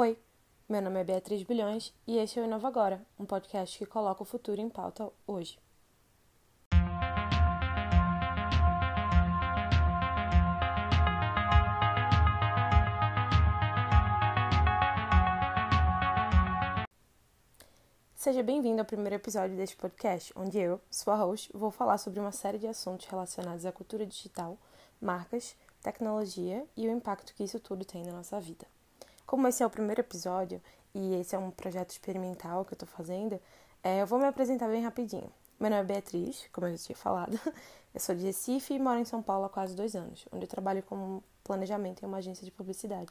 Oi, meu nome é Beatriz Bilhões e este é o Inova Agora, um podcast que coloca o futuro em pauta hoje. Seja bem-vindo ao primeiro episódio deste podcast, onde eu, sua host, vou falar sobre uma série de assuntos relacionados à cultura digital, marcas, tecnologia e o impacto que isso tudo tem na nossa vida. Como esse é o primeiro episódio e esse é um projeto experimental que eu estou fazendo, é, eu vou me apresentar bem rapidinho. Meu nome é Beatriz, como eu já tinha falado. Eu sou de Recife e moro em São Paulo há quase dois anos, onde eu trabalho como planejamento em uma agência de publicidade.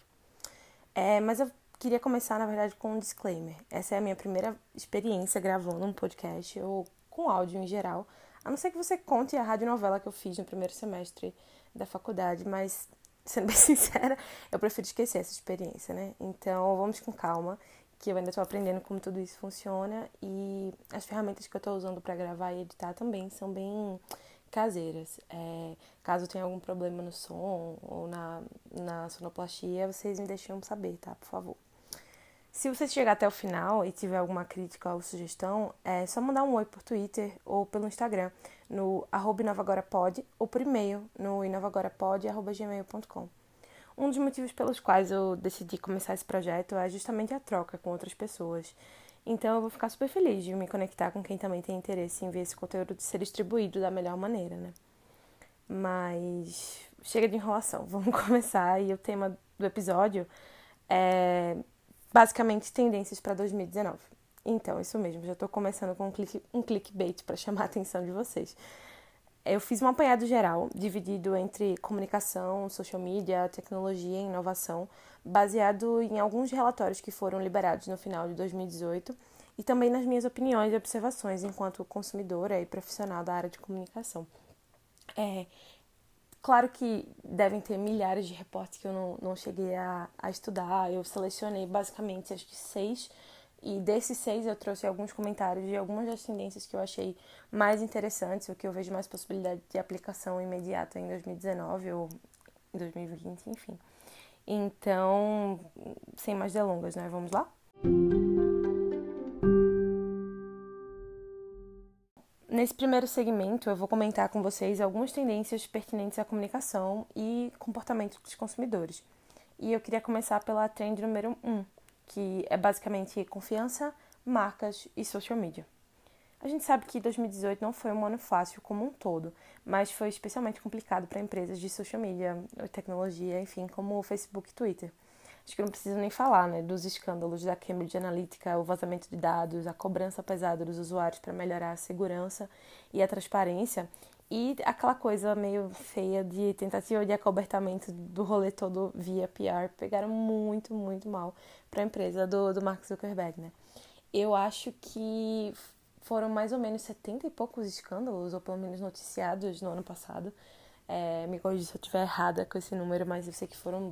É, mas eu queria começar, na verdade, com um disclaimer. Essa é a minha primeira experiência gravando um podcast ou com áudio em geral. A não ser que você conte a radionovela que eu fiz no primeiro semestre da faculdade, mas sendo bem sincera, eu prefiro esquecer essa experiência, né? Então, vamos com calma, que eu ainda estou aprendendo como tudo isso funciona e as ferramentas que eu estou usando para gravar e editar também são bem caseiras. É, caso tenha algum problema no som ou na, na sonoplastia, vocês me deixem saber, tá? Por favor. Se você chegar até o final e tiver alguma crítica ou sugestão, é só mandar um oi por Twitter ou pelo Instagram no inovagorapod ou por e-mail no inovagorapod.gmail.com. Um dos motivos pelos quais eu decidi começar esse projeto é justamente a troca com outras pessoas. Então eu vou ficar super feliz de me conectar com quem também tem interesse em ver esse conteúdo ser distribuído da melhor maneira, né? Mas chega de enrolação, vamos começar. E o tema do episódio é basicamente tendências para 2019. Então, isso mesmo, já estou começando com um, click, um clickbait para chamar a atenção de vocês. Eu fiz um apanhado geral, dividido entre comunicação, social media, tecnologia e inovação, baseado em alguns relatórios que foram liberados no final de 2018 e também nas minhas opiniões e observações enquanto consumidora e profissional da área de comunicação. É, claro que devem ter milhares de reportes que eu não, não cheguei a, a estudar, eu selecionei basicamente acho que seis e desses seis eu trouxe alguns comentários de algumas das tendências que eu achei mais interessantes, o que eu vejo mais possibilidade de aplicação imediata em 2019 ou em 2020, enfim. Então, sem mais delongas, né? Vamos lá? Nesse primeiro segmento, eu vou comentar com vocês algumas tendências pertinentes à comunicação e comportamento dos consumidores. E eu queria começar pela trend número 1, um, que é basicamente confiança, marcas e social media. A gente sabe que 2018 não foi um ano fácil como um todo, mas foi especialmente complicado para empresas de social media, tecnologia, enfim, como o Facebook e Twitter. Acho que não preciso nem falar, né, dos escândalos da Cambridge Analytica, o vazamento de dados, a cobrança pesada dos usuários para melhorar a segurança e a transparência e aquela coisa meio feia de tentativa de acobertamento do rolê todo via PR pegaram muito, muito mal para a empresa do, do Mark Zuckerberg, né? Eu acho que foram mais ou menos 70 e poucos escândalos, ou pelo menos noticiados no ano passado. É, me corrija se eu estiver errada com esse número, mas eu sei que foram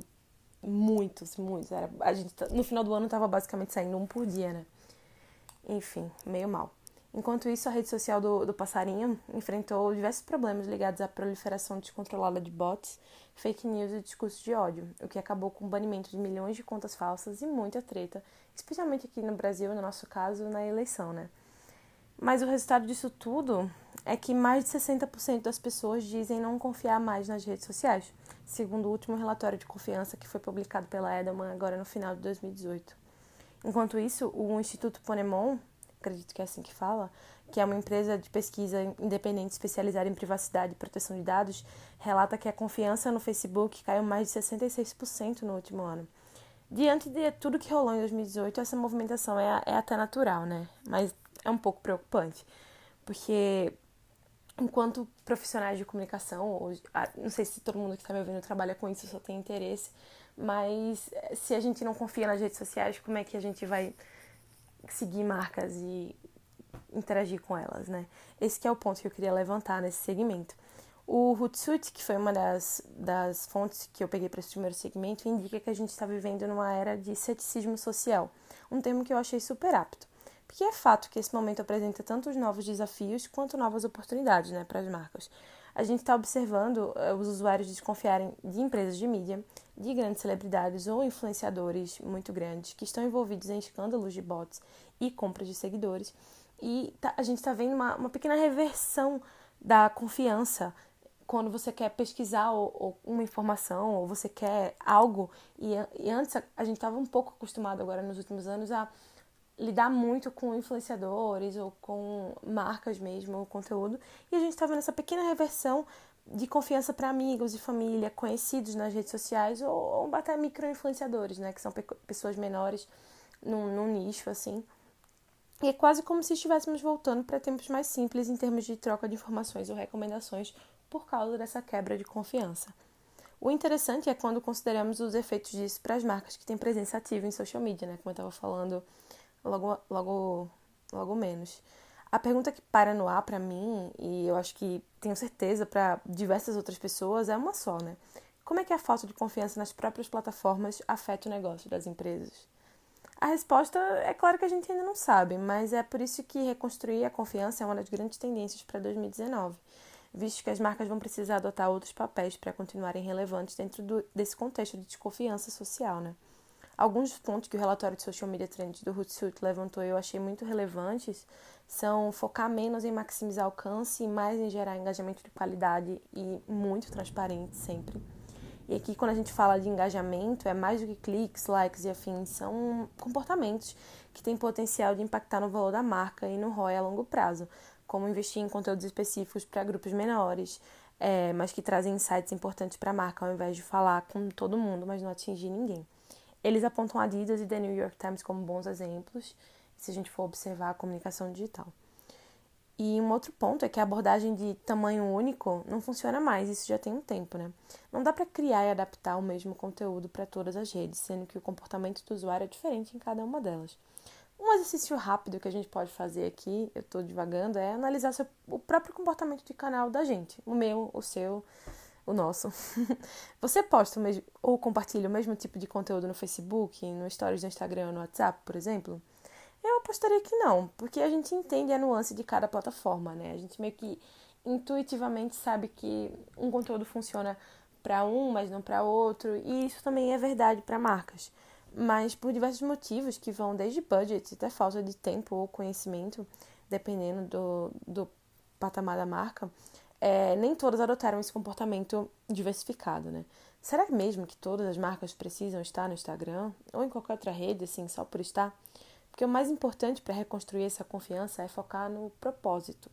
muitos, muitos. Era, a gente, no final do ano tava basicamente saindo um por dia, né? Enfim, meio mal. Enquanto isso, a rede social do, do Passarinho enfrentou diversos problemas ligados à proliferação descontrolada de bots, fake news e discursos de ódio, o que acabou com o banimento de milhões de contas falsas e muita treta, especialmente aqui no Brasil, no nosso caso, na eleição, né? Mas o resultado disso tudo é que mais de 60% das pessoas dizem não confiar mais nas redes sociais, segundo o último relatório de confiança que foi publicado pela Edelman agora no final de 2018. Enquanto isso, o Instituto Ponemon acredito que é assim que fala, que é uma empresa de pesquisa independente especializada em privacidade e proteção de dados, relata que a confiança no Facebook caiu mais de 66% no último ano. Diante de tudo que rolou em 2018, essa movimentação é, é até natural, né? Mas é um pouco preocupante, porque enquanto profissionais de comunicação, ou, não sei se todo mundo que está me ouvindo trabalha com isso, só tem interesse, mas se a gente não confia nas redes sociais, como é que a gente vai seguir marcas e interagir com elas, né? Esse é o ponto que eu queria levantar nesse segmento. O Hootsuite, que foi uma das, das fontes que eu peguei para esse primeiro segmento, indica que a gente está vivendo numa era de ceticismo social, um termo que eu achei super apto. Porque é fato que esse momento apresenta tanto os novos desafios quanto novas oportunidades né, para as marcas. a gente está observando uh, os usuários desconfiarem de empresas de mídia, de grandes celebridades ou influenciadores muito grandes que estão envolvidos em escândalos de bots e compras de seguidores. E tá, a gente está vendo uma, uma pequena reversão da confiança quando você quer pesquisar ou, ou uma informação ou você quer algo e, e antes a, a gente estava um pouco acostumado agora nos últimos anos a lidar muito com influenciadores ou com marcas mesmo, o conteúdo e a gente está vendo essa pequena reversão de confiança para amigos e família conhecidos nas redes sociais ou, ou até micro influenciadores, né, que são pe pessoas menores num, num nicho assim e é quase como se estivéssemos voltando para tempos mais simples em termos de troca de informações ou recomendações por causa dessa quebra de confiança. O interessante é quando consideramos os efeitos disso para as marcas que têm presença ativa em social media, né? Como eu estava falando logo, logo, logo menos. A pergunta que para no ar para mim, e eu acho que tenho certeza para diversas outras pessoas, é uma só, né? Como é que a falta de confiança nas próprias plataformas afeta o negócio das empresas? A resposta é claro que a gente ainda não sabe, mas é por isso que reconstruir a confiança é uma das grandes tendências para 2019, visto que as marcas vão precisar adotar outros papéis para continuarem relevantes dentro do, desse contexto de desconfiança social, né? Alguns pontos que o relatório de Social Media Trends do Hootsuite levantou eu achei muito relevantes são focar menos em maximizar alcance e mais em gerar engajamento de qualidade e muito transparente sempre e aqui, quando a gente fala de engajamento, é mais do que cliques, likes e afins, são comportamentos que têm potencial de impactar no valor da marca e no ROI a longo prazo, como investir em conteúdos específicos para grupos menores, é, mas que trazem insights importantes para a marca, ao invés de falar com todo mundo, mas não atingir ninguém. Eles apontam Adidas e The New York Times como bons exemplos, se a gente for observar a comunicação digital. E um outro ponto é que a abordagem de tamanho único não funciona mais, isso já tem um tempo, né? Não dá para criar e adaptar o mesmo conteúdo para todas as redes, sendo que o comportamento do usuário é diferente em cada uma delas. Um exercício rápido que a gente pode fazer aqui, eu estou divagando, é analisar o próprio comportamento de canal da gente, o meu, o seu, o nosso. Você posta mesmo, ou compartilha o mesmo tipo de conteúdo no Facebook, no Stories do Instagram, no WhatsApp, por exemplo? Eu apostaria que não, porque a gente entende a nuance de cada plataforma, né? A gente meio que intuitivamente sabe que um conteúdo funciona para um, mas não para outro, e isso também é verdade para marcas. Mas por diversos motivos que vão desde budget até falta de tempo ou conhecimento, dependendo do, do patamar da marca, é, nem todas adotaram esse comportamento diversificado, né? Será mesmo que todas as marcas precisam estar no Instagram ou em qualquer outra rede, assim, só por estar? Porque o mais importante para reconstruir essa confiança é focar no propósito.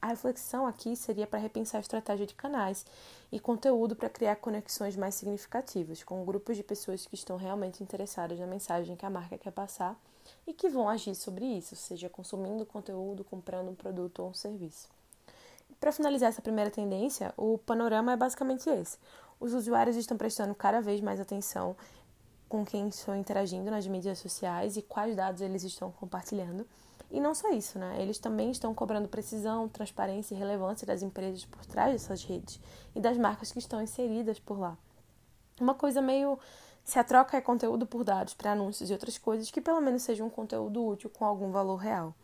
A reflexão aqui seria para repensar a estratégia de canais e conteúdo para criar conexões mais significativas com grupos de pessoas que estão realmente interessadas na mensagem que a marca quer passar e que vão agir sobre isso, seja consumindo conteúdo, comprando um produto ou um serviço. Para finalizar essa primeira tendência, o panorama é basicamente esse. Os usuários estão prestando cada vez mais atenção com quem estão interagindo nas mídias sociais e quais dados eles estão compartilhando. E não só isso, né? Eles também estão cobrando precisão, transparência e relevância das empresas por trás dessas redes e das marcas que estão inseridas por lá. Uma coisa meio se a troca é conteúdo por dados para anúncios e outras coisas, que pelo menos seja um conteúdo útil com algum valor real.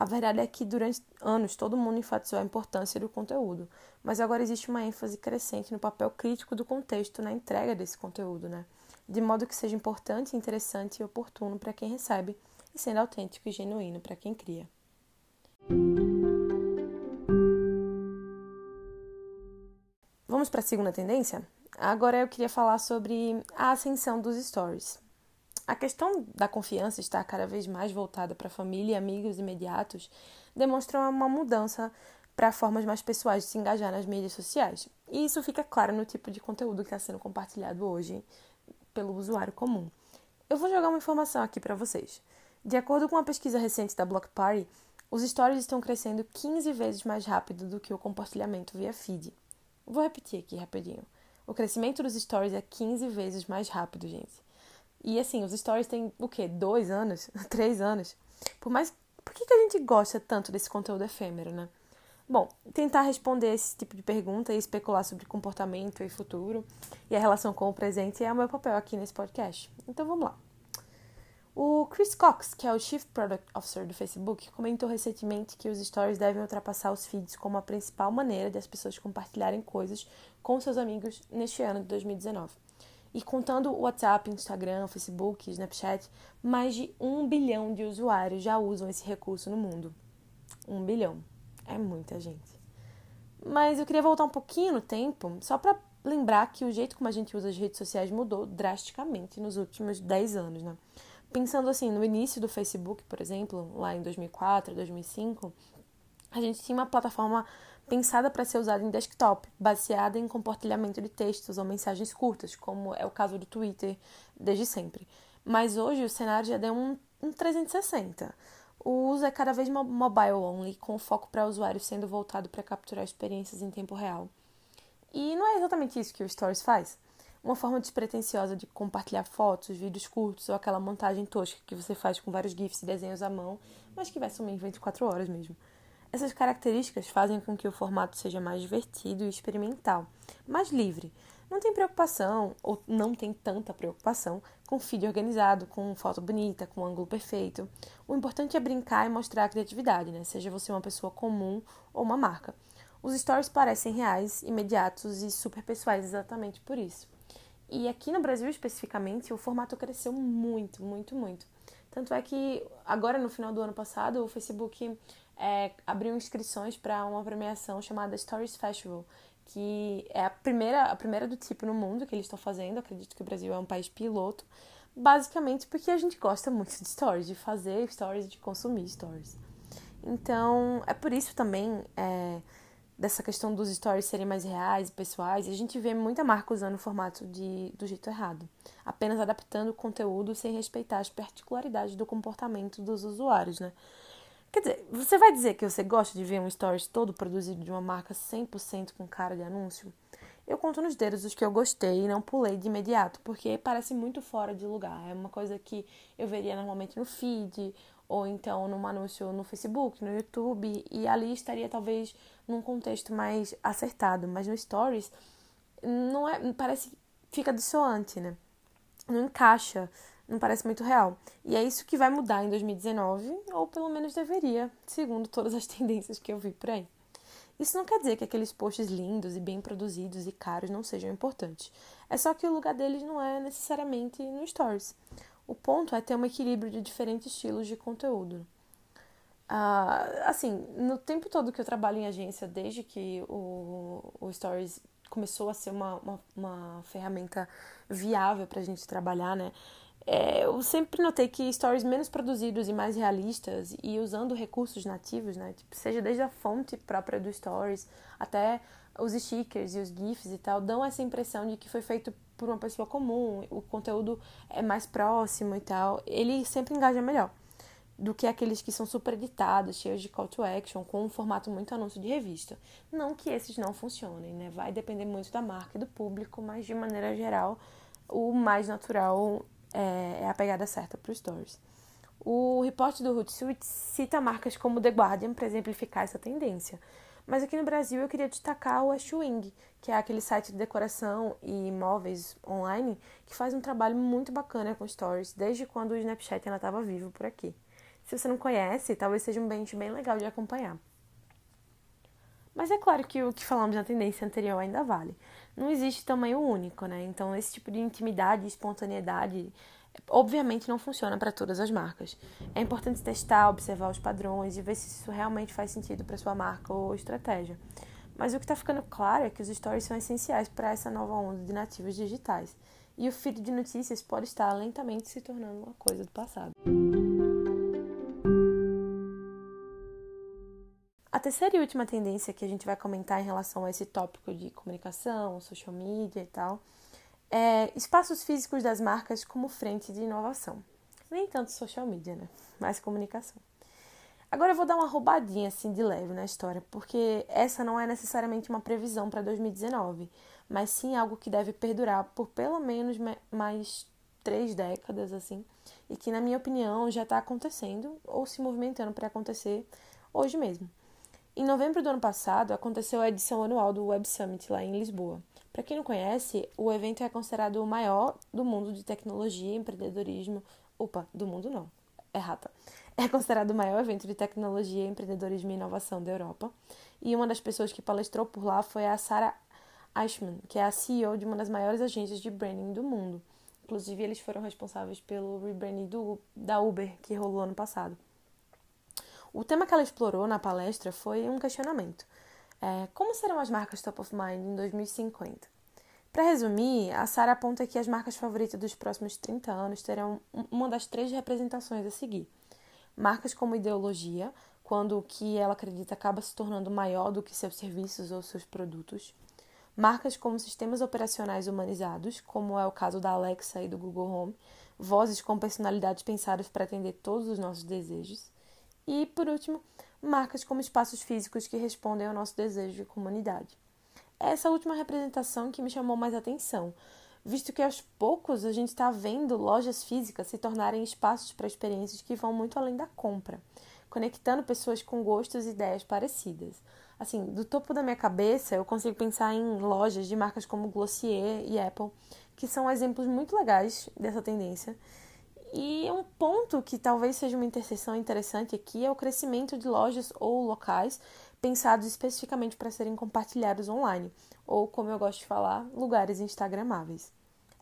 A verdade é que durante anos todo mundo enfatizou a importância do conteúdo, mas agora existe uma ênfase crescente no papel crítico do contexto na entrega desse conteúdo, né? de modo que seja importante, interessante e oportuno para quem recebe e sendo autêntico e genuíno para quem cria. Vamos para a segunda tendência? Agora eu queria falar sobre a ascensão dos stories. A questão da confiança estar cada vez mais voltada para família e amigos imediatos demonstra uma mudança para formas mais pessoais de se engajar nas mídias sociais. E isso fica claro no tipo de conteúdo que está sendo compartilhado hoje pelo usuário comum. Eu vou jogar uma informação aqui para vocês. De acordo com uma pesquisa recente da Block Party, os stories estão crescendo 15 vezes mais rápido do que o compartilhamento via feed. Vou repetir aqui rapidinho. O crescimento dos stories é 15 vezes mais rápido, gente. E assim, os stories têm o quê? Dois anos? Três anos? Por mais. Por que, que a gente gosta tanto desse conteúdo efêmero, né? Bom, tentar responder esse tipo de pergunta e especular sobre comportamento e futuro e a relação com o presente é o meu papel aqui nesse podcast. Então vamos lá. O Chris Cox, que é o Chief Product Officer do Facebook, comentou recentemente que os stories devem ultrapassar os feeds como a principal maneira de as pessoas compartilharem coisas com seus amigos neste ano de 2019. E contando o WhatsApp, Instagram, Facebook, Snapchat, mais de um bilhão de usuários já usam esse recurso no mundo. Um bilhão. É muita gente. Mas eu queria voltar um pouquinho no tempo, só para lembrar que o jeito como a gente usa as redes sociais mudou drasticamente nos últimos 10 anos, né? Pensando assim, no início do Facebook, por exemplo, lá em 2004, 2005, a gente tinha uma plataforma pensada para ser usada em desktop, baseada em compartilhamento de textos ou mensagens curtas, como é o caso do Twitter desde sempre. Mas hoje o cenário já deu um, um 360. O uso é cada vez mobile only, com foco para usuários sendo voltado para capturar experiências em tempo real. E não é exatamente isso que o Stories faz. Uma forma despretensiosa de compartilhar fotos, vídeos curtos ou aquela montagem tosca que você faz com vários GIFs e desenhos à mão, mas que vai sumir em 24 horas mesmo. Essas características fazem com que o formato seja mais divertido e experimental, mais livre. Não tem preocupação, ou não tem tanta preocupação, com feed organizado, com foto bonita, com ângulo perfeito. O importante é brincar e mostrar a criatividade, né? seja você uma pessoa comum ou uma marca. Os stories parecem reais, imediatos e super pessoais exatamente por isso. E aqui no Brasil especificamente, o formato cresceu muito, muito, muito. Tanto é que agora no final do ano passado, o Facebook é, abriu inscrições para uma premiação chamada Stories Festival, que é a primeira, a primeira do tipo no mundo que eles estão fazendo. Acredito que o Brasil é um país piloto, basicamente porque a gente gosta muito de stories, de fazer stories, de consumir stories. Então, é por isso também é, dessa questão dos stories serem mais reais, pessoais, a gente vê muita marca usando o formato de, do jeito errado, apenas adaptando o conteúdo sem respeitar as particularidades do comportamento dos usuários, né? Quer dizer, você vai dizer que você gosta de ver um stories todo produzido de uma marca 100% com cara de anúncio? Eu conto nos dedos os que eu gostei e não pulei de imediato, porque parece muito fora de lugar. É uma coisa que eu veria normalmente no feed, ou então num anúncio no Facebook, no YouTube, e ali estaria talvez num contexto mais acertado. Mas no Stories, não é, parece fica dissoante, né? Não encaixa não parece muito real. E é isso que vai mudar em 2019, ou pelo menos deveria, segundo todas as tendências que eu vi por aí. Isso não quer dizer que aqueles posts lindos e bem produzidos e caros não sejam importantes. É só que o lugar deles não é necessariamente no Stories. O ponto é ter um equilíbrio de diferentes estilos de conteúdo. Uh, assim, no tempo todo que eu trabalho em agência, desde que o, o Stories começou a ser uma, uma, uma ferramenta viável para a gente trabalhar, né? É, eu sempre notei que stories menos produzidos e mais realistas e usando recursos nativos, né? Tipo, seja desde a fonte própria do stories até os stickers e os GIFs e tal, dão essa impressão de que foi feito por uma pessoa comum, o conteúdo é mais próximo e tal. Ele sempre engaja melhor do que aqueles que são super editados, cheios de call to action, com um formato muito anúncio de revista. Não que esses não funcionem, né? Vai depender muito da marca e do público, mas de maneira geral, o mais natural é, é a pegada certa para os stories. O reporte do Hootsuite cita marcas como The Guardian para exemplificar essa tendência. Mas aqui no Brasil eu queria destacar o Ashwing, que é aquele site de decoração e imóveis online que faz um trabalho muito bacana com stories desde quando o Snapchat ainda estava vivo por aqui. Se você não conhece, talvez seja um bench bem legal de acompanhar. Mas é claro que o que falamos na tendência anterior ainda vale. Não existe tamanho único, né? Então, esse tipo de intimidade espontaneidade, obviamente, não funciona para todas as marcas. É importante testar, observar os padrões e ver se isso realmente faz sentido para sua marca ou estratégia. Mas o que está ficando claro é que os stories são essenciais para essa nova onda de nativos digitais. E o feed de notícias pode estar lentamente se tornando uma coisa do passado. A terceira e última tendência que a gente vai comentar em relação a esse tópico de comunicação, social media e tal, é espaços físicos das marcas como frente de inovação. Nem tanto social media, né? Mais comunicação. Agora eu vou dar uma roubadinha assim de leve na história, porque essa não é necessariamente uma previsão para 2019, mas sim algo que deve perdurar por pelo menos mais três décadas, assim, e que, na minha opinião, já está acontecendo ou se movimentando para acontecer hoje mesmo. Em novembro do ano passado, aconteceu a edição anual do Web Summit lá em Lisboa. Para quem não conhece, o evento é considerado o maior do mundo de tecnologia e empreendedorismo Opa, do mundo não. Errata. É considerado o maior evento de tecnologia, empreendedorismo e inovação da Europa. E uma das pessoas que palestrou por lá foi a Sarah Eichmann, que é a CEO de uma das maiores agências de branding do mundo. Inclusive, eles foram responsáveis pelo rebranding da Uber, que rolou ano passado. O tema que ela explorou na palestra foi um questionamento. É, como serão as marcas top of mind em 2050? Para resumir, a Sara aponta que as marcas favoritas dos próximos 30 anos terão uma das três representações a seguir. Marcas como ideologia, quando o que ela acredita acaba se tornando maior do que seus serviços ou seus produtos. Marcas como sistemas operacionais humanizados, como é o caso da Alexa e do Google Home, vozes com personalidades pensadas para atender todos os nossos desejos. E, por último, marcas como espaços físicos que respondem ao nosso desejo de comunidade. Essa última representação que me chamou mais atenção, visto que aos poucos a gente está vendo lojas físicas se tornarem espaços para experiências que vão muito além da compra, conectando pessoas com gostos e ideias parecidas. Assim, do topo da minha cabeça, eu consigo pensar em lojas de marcas como Glossier e Apple, que são exemplos muito legais dessa tendência. E um ponto que talvez seja uma interseção interessante aqui é o crescimento de lojas ou locais pensados especificamente para serem compartilhados online, ou como eu gosto de falar, lugares instagramáveis.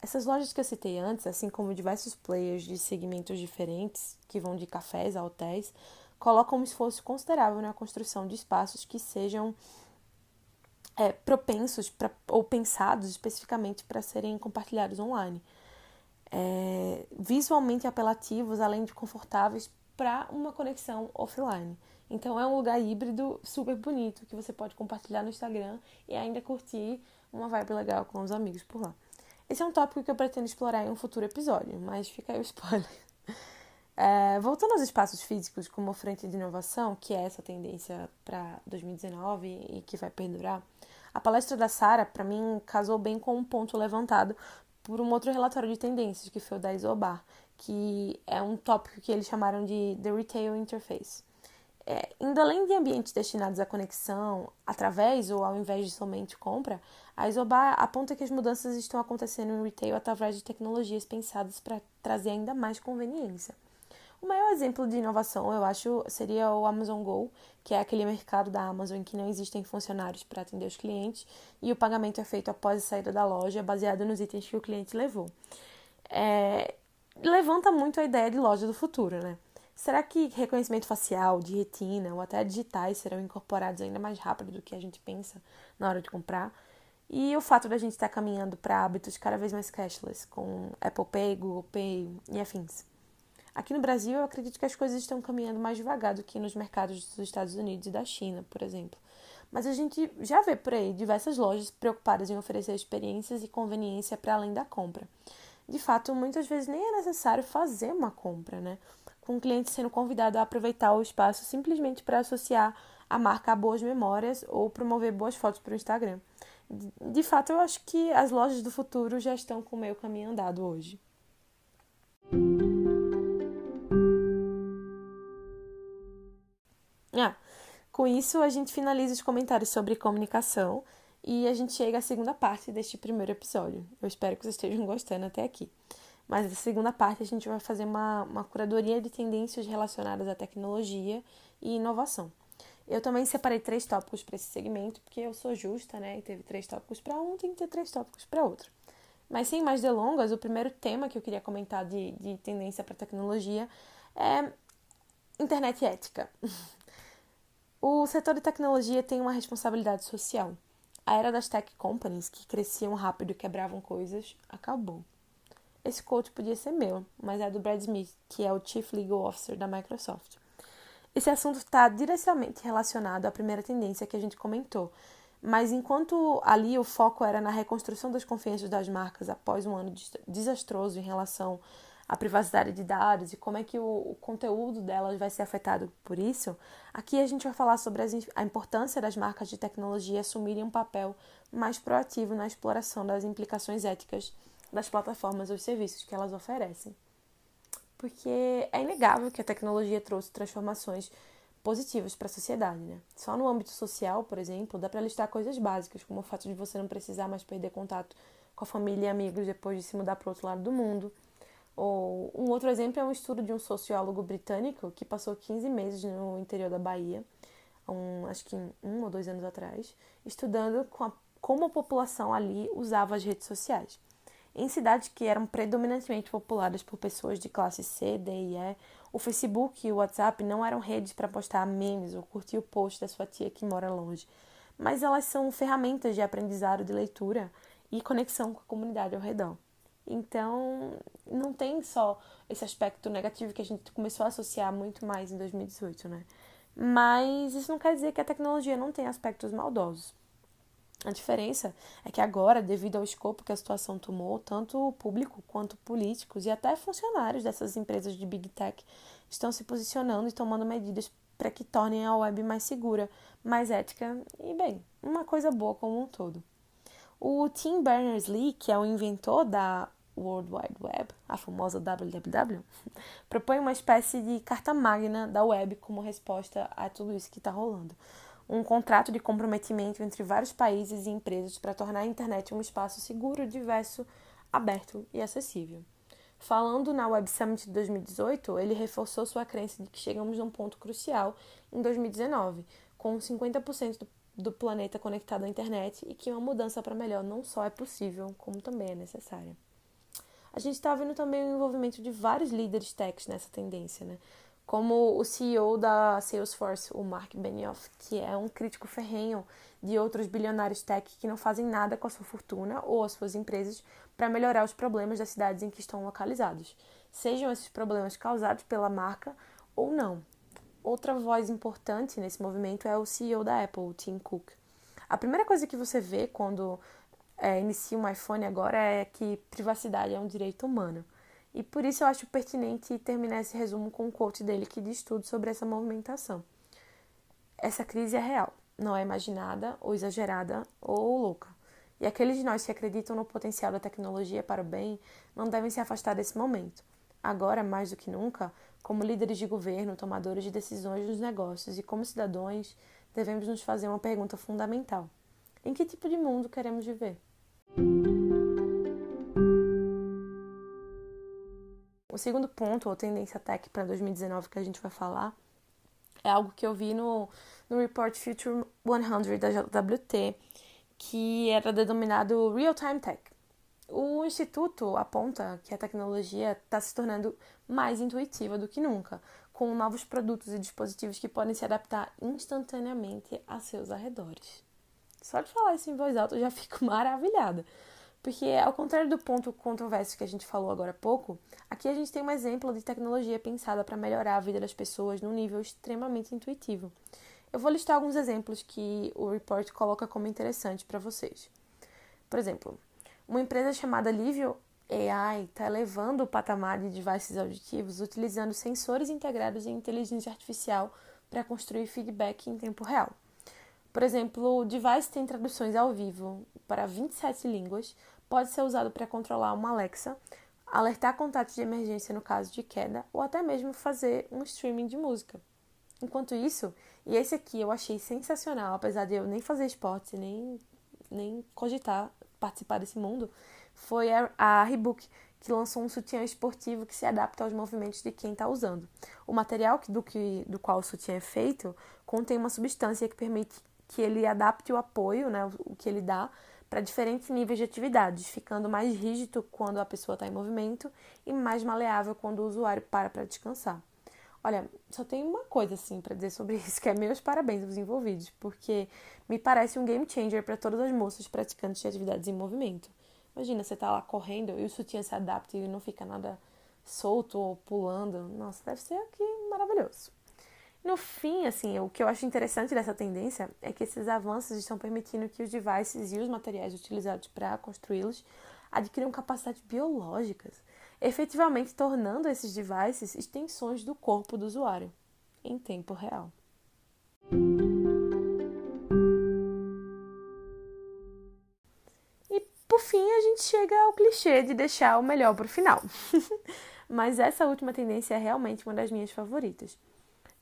Essas lojas que eu citei antes, assim como diversos players de segmentos diferentes, que vão de cafés a hotéis, colocam um esforço considerável na construção de espaços que sejam é, propensos pra, ou pensados especificamente para serem compartilhados online. É, visualmente apelativos, além de confortáveis para uma conexão offline. Então é um lugar híbrido super bonito que você pode compartilhar no Instagram e ainda curtir uma vibe legal com os amigos por lá. Esse é um tópico que eu pretendo explorar em um futuro episódio, mas fica aí o spoiler. É, voltando aos espaços físicos como frente de inovação, que é essa tendência para 2019 e que vai perdurar, a palestra da Sara, para mim, casou bem com um ponto levantado por um outro relatório de tendências, que foi o da Isobar, que é um tópico que eles chamaram de The Retail Interface. É, indo além de ambientes destinados à conexão, através ou ao invés de somente compra, a Isobar aponta que as mudanças estão acontecendo no retail através de tecnologias pensadas para trazer ainda mais conveniência. O maior exemplo de inovação, eu acho, seria o Amazon Go, que é aquele mercado da Amazon em que não existem funcionários para atender os clientes e o pagamento é feito após a saída da loja, baseado nos itens que o cliente levou. É... Levanta muito a ideia de loja do futuro, né? Será que reconhecimento facial, de retina ou até digitais serão incorporados ainda mais rápido do que a gente pensa na hora de comprar? E o fato da gente estar caminhando para hábitos cada vez mais cashless, com Apple Pay, Google Pay e afins. Aqui no Brasil, eu acredito que as coisas estão caminhando mais devagar do que nos mercados dos Estados Unidos e da China, por exemplo. Mas a gente já vê por aí diversas lojas preocupadas em oferecer experiências e conveniência para além da compra. De fato, muitas vezes nem é necessário fazer uma compra, né? com o cliente sendo convidado a aproveitar o espaço simplesmente para associar a marca a boas memórias ou promover boas fotos para o Instagram. De fato, eu acho que as lojas do futuro já estão com o meio caminho andado hoje. Com isso, a gente finaliza os comentários sobre comunicação e a gente chega à segunda parte deste primeiro episódio. Eu espero que vocês estejam gostando até aqui. Mas na segunda parte a gente vai fazer uma, uma curadoria de tendências relacionadas à tecnologia e inovação. Eu também separei três tópicos para esse segmento, porque eu sou justa, né? E teve três tópicos para um, tem que ter três tópicos para outro. Mas sem mais delongas, o primeiro tema que eu queria comentar de, de tendência para tecnologia é internet ética. o setor de tecnologia tem uma responsabilidade social. A era das tech companies, que cresciam rápido e quebravam coisas, acabou. Esse quote podia ser meu, mas é do Brad Smith, que é o Chief Legal Officer da Microsoft. Esse assunto está diretamente relacionado à primeira tendência que a gente comentou, mas enquanto ali o foco era na reconstrução das confianças das marcas após um ano desastroso em relação à privacidade de dados e como é que o, o conteúdo delas vai ser afetado por isso, aqui a gente vai falar sobre as, a importância das marcas de tecnologia assumirem um papel mais proativo na exploração das implicações éticas das plataformas ou serviços que elas oferecem. Porque é inegável que a tecnologia trouxe transformações positivas para a sociedade, né? Só no âmbito social, por exemplo, dá para listar coisas básicas, como o fato de você não precisar mais perder contato com a família e amigos depois de se mudar para o outro lado do mundo, Ou um outro exemplo é um estudo de um sociólogo britânico que passou 15 meses no interior da Bahia, um, acho que um ou dois anos atrás, estudando a, como a população ali usava as redes sociais. Em cidades que eram predominantemente populadas por pessoas de classe C, D e E, o Facebook e o WhatsApp não eram redes para postar memes ou curtir o post da sua tia que mora longe, mas elas são ferramentas de aprendizado de leitura e conexão com a comunidade ao redor. Então, não tem só esse aspecto negativo que a gente começou a associar muito mais em 2018, né? Mas isso não quer dizer que a tecnologia não tem aspectos maldosos. A diferença é que agora, devido ao escopo que a situação tomou, tanto o público quanto políticos e até funcionários dessas empresas de Big Tech estão se posicionando e tomando medidas para que tornem a web mais segura, mais ética e, bem, uma coisa boa como um todo. O Tim Berners-Lee, que é o inventor da World Wide Web, a famosa WWW, propõe uma espécie de carta magna da web como resposta a tudo isso que está rolando. Um contrato de comprometimento entre vários países e empresas para tornar a internet um espaço seguro, diverso, aberto e acessível. Falando na Web Summit de 2018, ele reforçou sua crença de que chegamos num ponto crucial em 2019, com 50% do, do planeta conectado à internet e que uma mudança para melhor não só é possível, como também é necessária. A gente está vendo também o envolvimento de vários líderes techs nessa tendência, né? Como o CEO da Salesforce, o Mark Benioff, que é um crítico ferrenho de outros bilionários tech que não fazem nada com a sua fortuna ou as suas empresas para melhorar os problemas das cidades em que estão localizados, sejam esses problemas causados pela marca ou não. Outra voz importante nesse movimento é o CEO da Apple, Tim Cook. A primeira coisa que você vê quando é, inicia um iPhone agora é que privacidade é um direito humano. E por isso eu acho pertinente terminar esse resumo com um quote dele que diz tudo sobre essa movimentação. Essa crise é real, não é imaginada, ou exagerada, ou louca. E aqueles de nós que acreditam no potencial da tecnologia para o bem não devem se afastar desse momento. Agora, mais do que nunca, como líderes de governo, tomadores de decisões nos negócios e como cidadãos, devemos nos fazer uma pergunta fundamental: em que tipo de mundo queremos viver? O segundo ponto, ou tendência tech para 2019 que a gente vai falar, é algo que eu vi no, no Report Future 100 da JWT, que era denominado Real Time Tech. O Instituto aponta que a tecnologia está se tornando mais intuitiva do que nunca, com novos produtos e dispositivos que podem se adaptar instantaneamente a seus arredores. Só de falar isso em voz alta eu já fico maravilhada. Porque, ao contrário do ponto controverso que a gente falou agora há pouco, aqui a gente tem um exemplo de tecnologia pensada para melhorar a vida das pessoas num nível extremamente intuitivo. Eu vou listar alguns exemplos que o report coloca como interessante para vocês. Por exemplo, uma empresa chamada Livio AI está elevando o patamar de devices auditivos utilizando sensores integrados em inteligência artificial para construir feedback em tempo real. Por exemplo, o device tem traduções ao vivo para 27 línguas, pode ser usado para controlar uma Alexa, alertar contatos de emergência no caso de queda ou até mesmo fazer um streaming de música. Enquanto isso, e esse aqui eu achei sensacional, apesar de eu nem fazer esporte, nem, nem cogitar participar desse mundo, foi a, Reebok, que lançou um sutiã esportivo que se adapta aos movimentos de quem está usando. O material do, que, do qual o sutiã é feito contém uma substância que permite que ele adapte o apoio, né, o que ele dá, para diferentes níveis de atividades, ficando mais rígido quando a pessoa está em movimento e mais maleável quando o usuário para para descansar. Olha, só tem uma coisa assim para dizer sobre isso, que é meus parabéns aos envolvidos, porque me parece um game changer para todas as moças praticantes de atividades em movimento. Imagina, você tá lá correndo e o sutiã se adapta e não fica nada solto ou pulando. Nossa, deve ser aqui maravilhoso. No fim, assim, o que eu acho interessante dessa tendência é que esses avanços estão permitindo que os devices e os materiais utilizados para construí-los adquiram capacidades biológicas, efetivamente tornando esses devices extensões do corpo do usuário em tempo real. E por fim, a gente chega ao clichê de deixar o melhor para o final. Mas essa última tendência é realmente uma das minhas favoritas.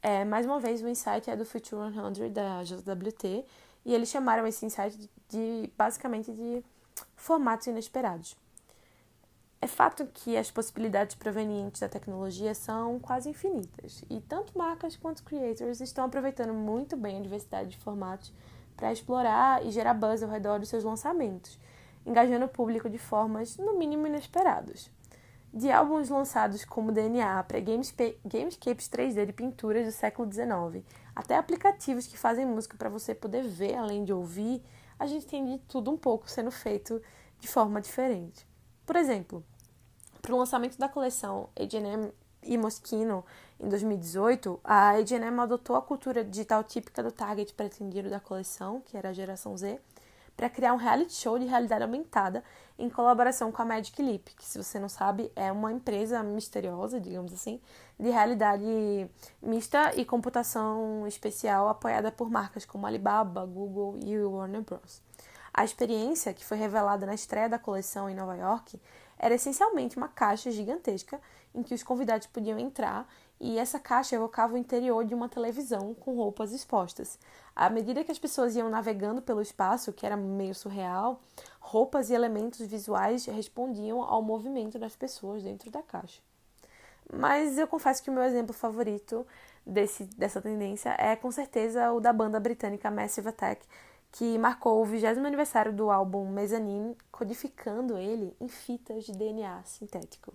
É, mais uma vez, o insight é do Future 100 da JWT e eles chamaram esse insight de, basicamente de formatos inesperados. É fato que as possibilidades provenientes da tecnologia são quase infinitas, e tanto marcas quanto creators estão aproveitando muito bem a diversidade de formatos para explorar e gerar buzz ao redor dos seus lançamentos, engajando o público de formas, no mínimo, inesperadas. De álbuns lançados como DNA para gamescapes 3D de pinturas do século XIX, até aplicativos que fazem música para você poder ver além de ouvir, a gente tem de tudo um pouco sendo feito de forma diferente. Por exemplo, para o lançamento da coleção H&M e Moschino em 2018, a H&M adotou a cultura digital típica do target pretendido da coleção, que era a geração Z, para criar um reality show de realidade aumentada em colaboração com a Magic Leap, que se você não sabe é uma empresa misteriosa, digamos assim, de realidade mista e computação especial apoiada por marcas como Alibaba, Google e Warner Bros. A experiência, que foi revelada na estreia da coleção em Nova York, era essencialmente uma caixa gigantesca em que os convidados podiam entrar e essa caixa evocava o interior de uma televisão com roupas expostas. À medida que as pessoas iam navegando pelo espaço, que era meio surreal, roupas e elementos visuais respondiam ao movimento das pessoas dentro da caixa. Mas eu confesso que o meu exemplo favorito desse, dessa tendência é com certeza o da banda britânica Massive Attack, que marcou o 20 aniversário do álbum Mezzanine, codificando ele em fitas de DNA sintético.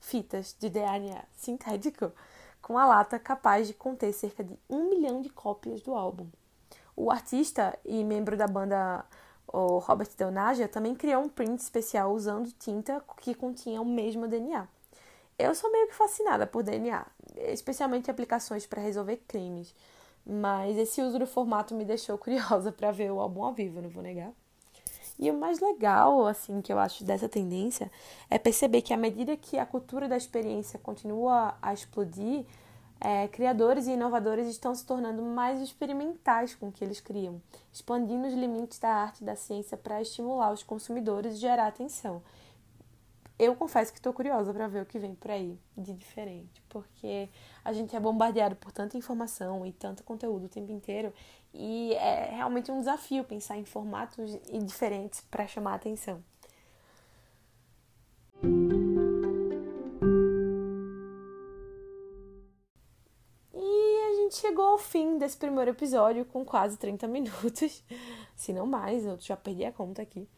Fitas de DNA sintético, com a lata capaz de conter cerca de um milhão de cópias do álbum. O artista e membro da banda o Robert Del também criou um print especial usando tinta que continha o mesmo DNA. Eu sou meio que fascinada por DNA, especialmente aplicações para resolver crimes. Mas esse uso do formato me deixou curiosa para ver o álbum ao vivo, não vou negar. E o mais legal, assim, que eu acho dessa tendência é perceber que à medida que a cultura da experiência continua a explodir, é, criadores e inovadores estão se tornando mais experimentais com o que eles criam, expandindo os limites da arte e da ciência para estimular os consumidores e gerar atenção. Eu confesso que estou curiosa para ver o que vem por aí de diferente, porque a gente é bombardeado por tanta informação e tanto conteúdo o tempo inteiro e é realmente um desafio pensar em formatos diferentes para chamar a atenção. E chegou ao fim desse primeiro episódio com quase 30 minutos, se não mais, eu já perdi a conta aqui.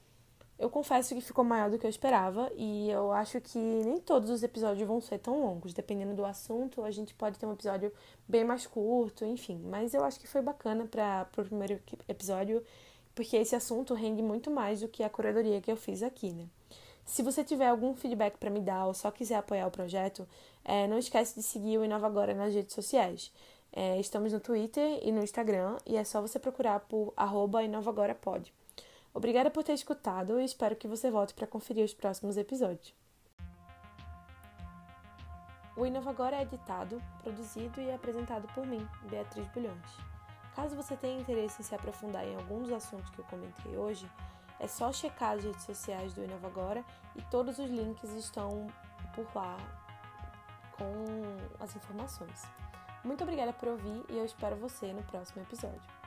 Eu confesso que ficou maior do que eu esperava e eu acho que nem todos os episódios vão ser tão longos. Dependendo do assunto, a gente pode ter um episódio bem mais curto, enfim. Mas eu acho que foi bacana para o primeiro episódio, porque esse assunto rende muito mais do que a curadoria que eu fiz aqui, né? Se você tiver algum feedback para me dar ou só quiser apoiar o projeto, é, não esquece de seguir o Inova Agora nas redes sociais. É, estamos no Twitter e no Instagram e é só você procurar por arroba inovagorapod. Obrigada por ter escutado e espero que você volte para conferir os próximos episódios. O Inova Agora é editado, produzido e apresentado por mim, Beatriz Bulhões. Caso você tenha interesse em se aprofundar em algum dos assuntos que eu comentei hoje, é só checar as redes sociais do Inova Agora e todos os links estão por lá com as informações. Muito obrigada por ouvir e eu espero você no próximo episódio.